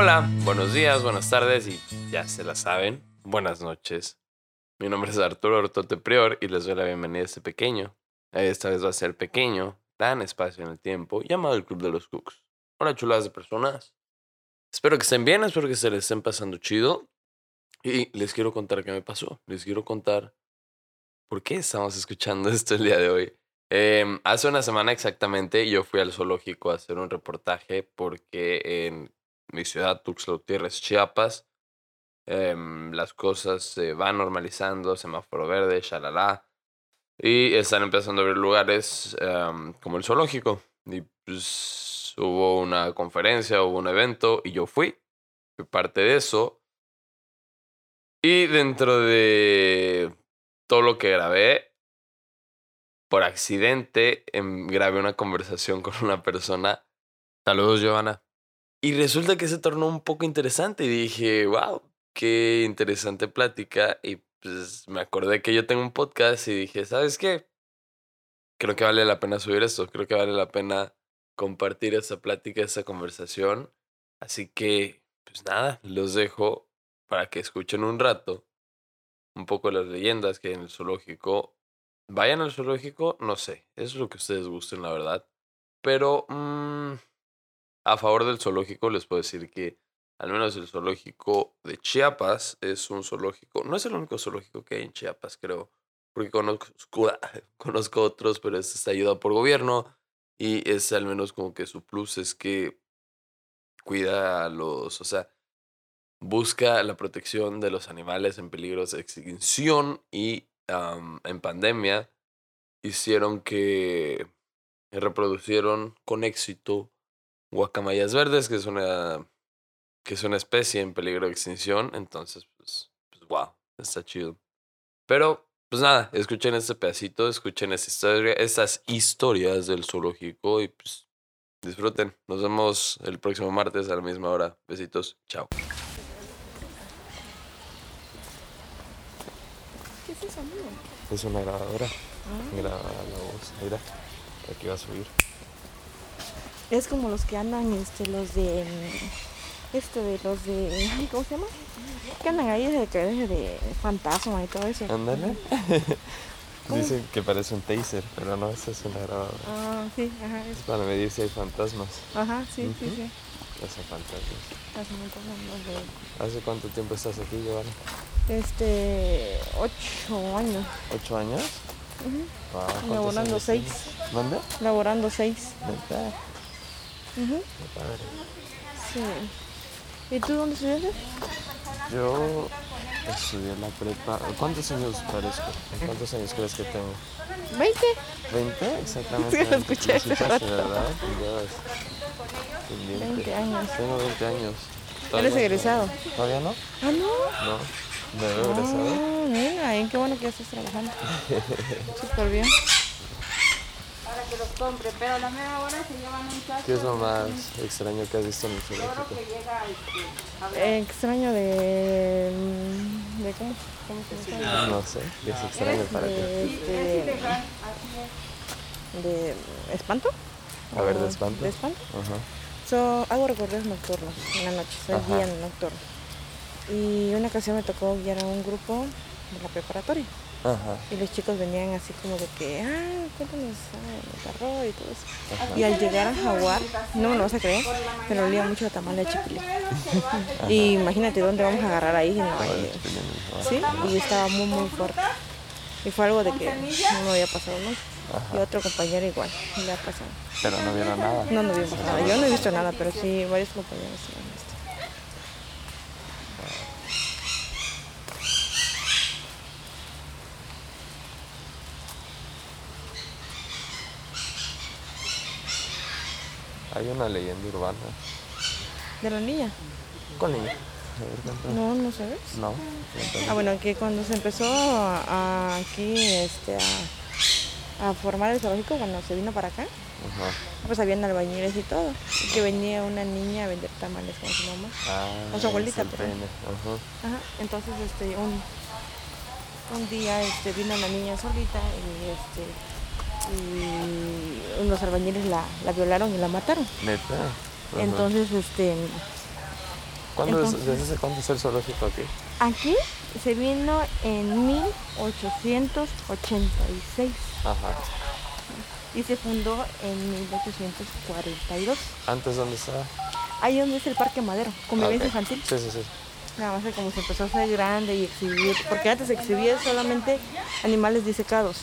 Hola, buenos días, buenas tardes y ya se la saben, buenas noches. Mi nombre es Arturo Ortote Prior y les doy la bienvenida a este pequeño, esta vez va a ser pequeño, tan espacio en el tiempo, llamado el Club de los Cooks. Hola chuladas de personas. Espero que estén bien, espero que se les estén pasando chido. Y les quiero contar qué me pasó. Les quiero contar por qué estamos escuchando esto el día de hoy. Em, hace una semana exactamente yo fui al zoológico a hacer un reportaje porque en mi ciudad, Tuxtla Gutiérrez, Chiapas, em, las cosas se van normalizando, semáforo verde, shalala, y están empezando a abrir lugares em, como el zoológico. Y pues hubo una conferencia, hubo un evento y yo fui. Fui parte de eso. Y dentro de todo lo que grabé, por accidente em, grabé una conversación con una persona. Saludos, Giovanna. Y resulta que se tornó un poco interesante y dije, wow, qué interesante plática. Y pues me acordé que yo tengo un podcast y dije, ¿sabes qué? Creo que vale la pena subir esto, creo que vale la pena compartir esa plática, esa conversación. Así que, pues nada, los dejo para que escuchen un rato un poco las leyendas que hay en el zoológico. Vayan al zoológico, no sé, es lo que ustedes gusten, la verdad. Pero mmm, a favor del zoológico les puedo decir que al menos el zoológico de Chiapas es un zoológico, no es el único zoológico que hay en Chiapas, creo, porque conozco, conozco otros, pero este está ayudado por gobierno y es al menos como que su plus es que cuida a los, o sea, busca la protección de los animales en peligros de extinción y en pandemia hicieron que reproducieron con éxito guacamayas verdes, que es una que es una especie en peligro de extinción, entonces pues, pues wow, está chido. Pero pues nada, escuchen este pedacito, escuchen esta historia, estas historias del zoológico y pues disfruten. Nos vemos el próximo martes a la misma hora. Besitos, chao. ¿Qué es eso, amigo? Es una grabadora. Ah. Graba la voz. Mira, aquí va a subir. Es como los que andan, este, los de. Este de los de. ¿Cómo se llama? Que andan ahí de, de, de fantasma y todo eso. Ándale. Dicen que parece un taser, pero no, esa es una grabadora. Ah, sí, ajá. Es para medir si hay fantasmas. Ajá, sí, sí, sí. Hace fantasmas. Hace fantasmas de... ¿Hace cuánto tiempo estás aquí, Giovanna? Este. ocho años. ¿Ocho años? Uh Laborando seis. ¿Dónde? Laborando seis. ¿Verdad? Uh Sí. ¿Y tú dónde estudiaste? Yo estudié la prepa. ¿Cuántos años parezco? ¿Cuántos años crees que tengo? 20. ¿20? Exactamente. Sí, lo escuché. ¿Lo escuchaste, ¿verdad? Dios. 20 años. Tengo 20 años. ¿Eres egresado? ¿Todavía no? Ah, no. No. ¿Me veo egresado? Ah, mira, qué bueno que ya estás trabajando. Súper bien que los compre, pero la mera hora se llevan un chacho. ¿Qué es lo más extraño que has visto en el zoológico? que llega este, eh, extraño de, de ¿cómo, cómo se llama? No sé, ¿qué es extraño para ti? Este, de, espanto? A ver, de espanto. ¿De espanto? Ajá. So, hago recorridos nocturnos en la noche, soy guía nocturno. Y una ocasión me tocó guiar a un grupo de la preparatoria. Y los chicos venían así como de que, ah, cuéntanos ah, el arroz y todo eso. Y al llegar a Jaguar, no me lo vas a creer, pero olía mucho a tamal de chipilín. y imagínate dónde vamos a agarrar ahí. En sí, y estaba muy, muy fuerte. Y fue algo de que no me había pasado nunca. Y otro compañero igual, le ha pasado. Pero no vieron nada. No, no vimos nada. Yo no he visto nada, pero sí varios compañeros sí Hay una leyenda urbana. ¿De la niña? ¿Con niña? No, no sabes. No. Ah, bueno, que cuando se empezó a, aquí este, a, a, formar el zoológico, cuando se vino para acá, pues habían albañiles y todo. Y que venía una niña a vender tamales con su mamá. Ah, con su abuelita, pero. Ajá. Ajá. Entonces, este, un, un día este, vino una niña solita y este y unos albañiles la, la violaron y la mataron. Neta. Entonces, este, ¿Cuándo es, ¿Desde cuándo es el zoológico aquí? Aquí se vino en 1886. Ajá. Y se fundó en 1842. ¿Antes dónde estaba? Ahí donde es el Parque Madero, convivencia ah, infantil. Sí, sí, sí. Nada más que como se empezó a hacer grande y exhibir, porque antes exhibía solamente animales disecados,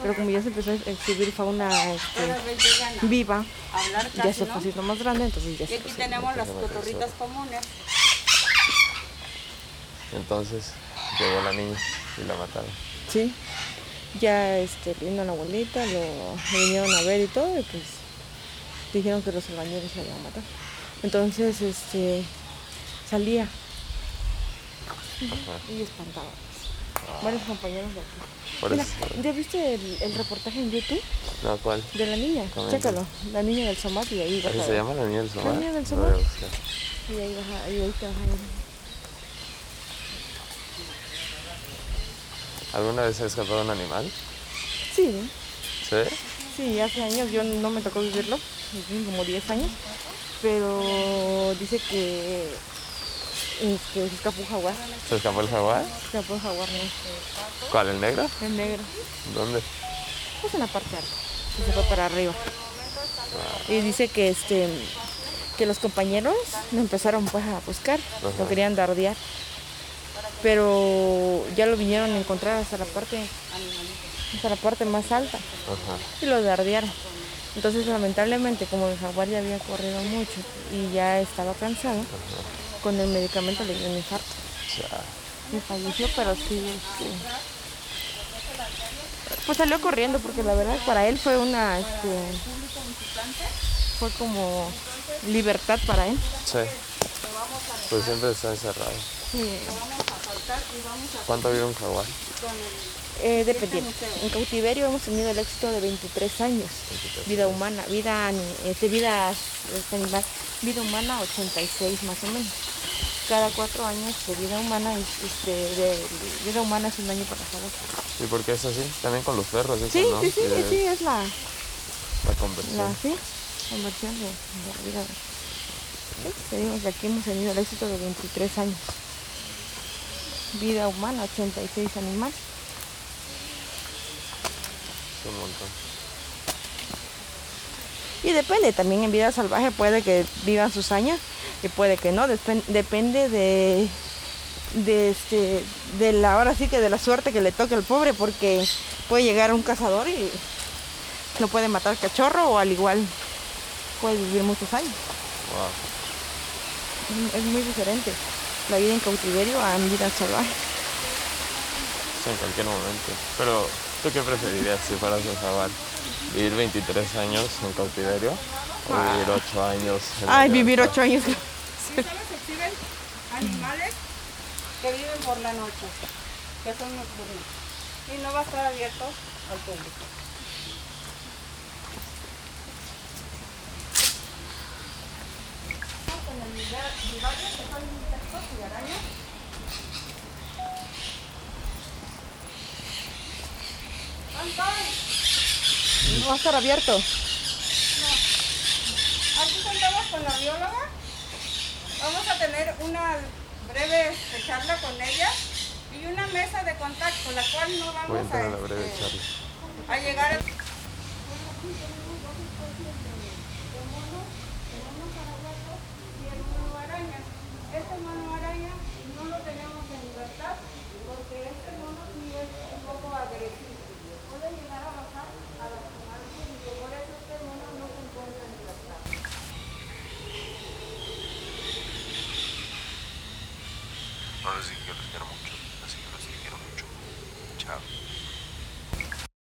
pero como ya se empezó a exhibir fauna este, viva, ya se fue haciendo más grande, entonces ya Y aquí tenemos las cotorritas comunes. Entonces llegó la niña y la mataron. Sí, ya este, vino la abuelita, lo, vinieron a ver y todo, y pues dijeron que los albañiles la iban a matar. Entonces, este, salía y espantaba. Varios compañeros de aquí. ¿ya viste el, reportaje en YouTube? No, ¿cuál? De la niña, chécalo. La niña del Somat y ahí vas a ¿Se llama la niña del Somat? La niña del Somat. y ahí vas a, ahí, ahí te vas a. ¿Alguna vez se ha escapado un animal? Sí. ¿Sí? Sí, hace años, yo no me tocó vivirlo, como 10 años, pero dice que este, se escapó un jaguar. ¿Se escapó el jaguar? Se escapó el jaguar, ¿no? ¿Cuál, el negro? El negro. ¿Dónde? Pues en la parte alta. Se fue para arriba. Y dice que este que los compañeros lo empezaron pues a buscar, lo querían dardear. Pero ya lo vinieron a encontrar hasta la parte hasta la parte más alta. Y lo dardearon. Entonces lamentablemente como el jaguar ya había corrido mucho y ya estaba cansado, con el medicamento le dio un infarto. Me falleció, pero sí, este, pues salió corriendo porque la verdad para él fue una, este, fue como libertad para él. Sí. Pues siempre está encerrado. Sí. ¿Cuánto vive un jaguar? Eh, dependiendo. En cautiverio hemos tenido el éxito de 23 años. Vida humana, vida, este, vida este, animal, vida humana 86 más o menos cada cuatro años de vida humana este, de vida humana es un año para cada ¿Y por qué es así? También con los perros, sí, sí, sí, sí, es la, la conversión. La, sí, conversión de, de vida. Sí, aquí hemos tenido el éxito de 23 años. Vida humana, 86 animales. Un montón. Y depende, también en vida salvaje puede que vivan sus años y puede que no, depende de, de, este, de la, ahora sí que de la suerte que le toque al pobre, porque puede llegar un cazador y no puede matar cachorro o al igual puede vivir muchos años. Es muy diferente la vida en cautiverio a vida salvaje. Sí, en cualquier momento. Pero, ¿tú qué preferirías si fueras un jaguar? ¿Vivir 23 años en cautiverio o vivir 8 años en Ay, vivir 8 años. Y solo se exhiben animales que viven por la noche, que son nocturnos. Y no va a estar abierto al público. Con el vivario, que son insectos y arañas. ¿No va a estar abierto? No. Aquí contamos con la bióloga Vamos a tener una breve charla con ella y una mesa de contacto, la cual no vamos a, este, a llegar a... No les dije que los quiero mucho, así que los quiero mucho.